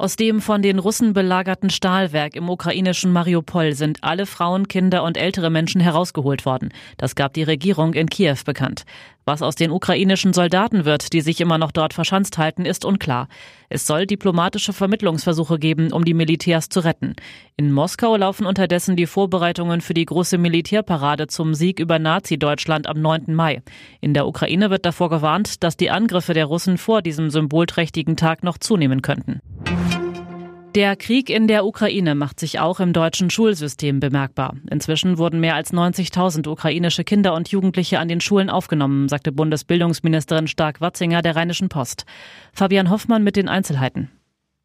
Aus dem von den Russen belagerten Stahlwerk im ukrainischen Mariupol sind alle Frauen, Kinder und ältere Menschen herausgeholt worden. Das gab die Regierung in Kiew bekannt. Was aus den ukrainischen Soldaten wird, die sich immer noch dort verschanzt halten, ist unklar. Es soll diplomatische Vermittlungsversuche geben, um die Militärs zu retten. In Moskau laufen unterdessen die Vorbereitungen für die große Militärparade zum Sieg über Nazi-Deutschland am 9. Mai. In der Ukraine wird davor gewarnt, dass die Angriffe der Russen vor diesem symbolträchtigen Tag noch zunehmen könnten. Der Krieg in der Ukraine macht sich auch im deutschen Schulsystem bemerkbar. Inzwischen wurden mehr als 90.000 ukrainische Kinder und Jugendliche an den Schulen aufgenommen, sagte Bundesbildungsministerin Stark-Watzinger der Rheinischen Post. Fabian Hoffmann mit den Einzelheiten.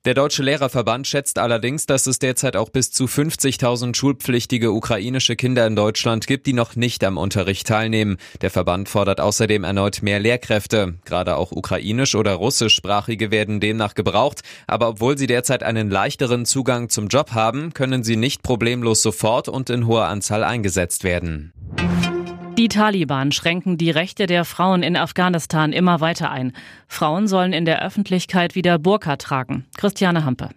Der Deutsche Lehrerverband schätzt allerdings, dass es derzeit auch bis zu 50.000 schulpflichtige ukrainische Kinder in Deutschland gibt, die noch nicht am Unterricht teilnehmen. Der Verband fordert außerdem erneut mehr Lehrkräfte. Gerade auch ukrainisch- oder russischsprachige werden demnach gebraucht. Aber obwohl sie derzeit einen leichteren Zugang zum Job haben, können sie nicht problemlos sofort und in hoher Anzahl eingesetzt werden. Die Taliban schränken die Rechte der Frauen in Afghanistan immer weiter ein. Frauen sollen in der Öffentlichkeit wieder Burka tragen. Christiane Hampe.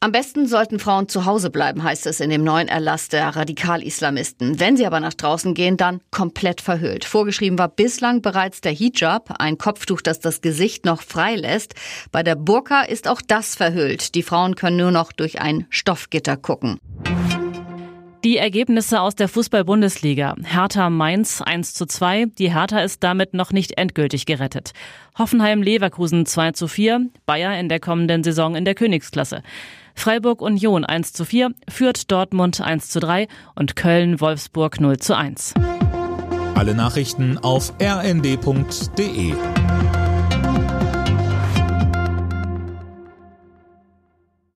Am besten sollten Frauen zu Hause bleiben, heißt es in dem neuen Erlass der Radikal-Islamisten. Wenn sie aber nach draußen gehen, dann komplett verhüllt. Vorgeschrieben war bislang bereits der Hijab, ein Kopftuch, das das Gesicht noch frei lässt. Bei der Burka ist auch das verhüllt. Die Frauen können nur noch durch ein Stoffgitter gucken. Die Ergebnisse aus der Fußball-Bundesliga. Hertha Mainz 1 zu 2. Die Hertha ist damit noch nicht endgültig gerettet. Hoffenheim Leverkusen 2 zu 4. Bayer in der kommenden Saison in der Königsklasse. Freiburg Union 1 zu 4. Führt Dortmund 1 zu 3. Und Köln Wolfsburg 0 zu 1. Alle Nachrichten auf rnd.de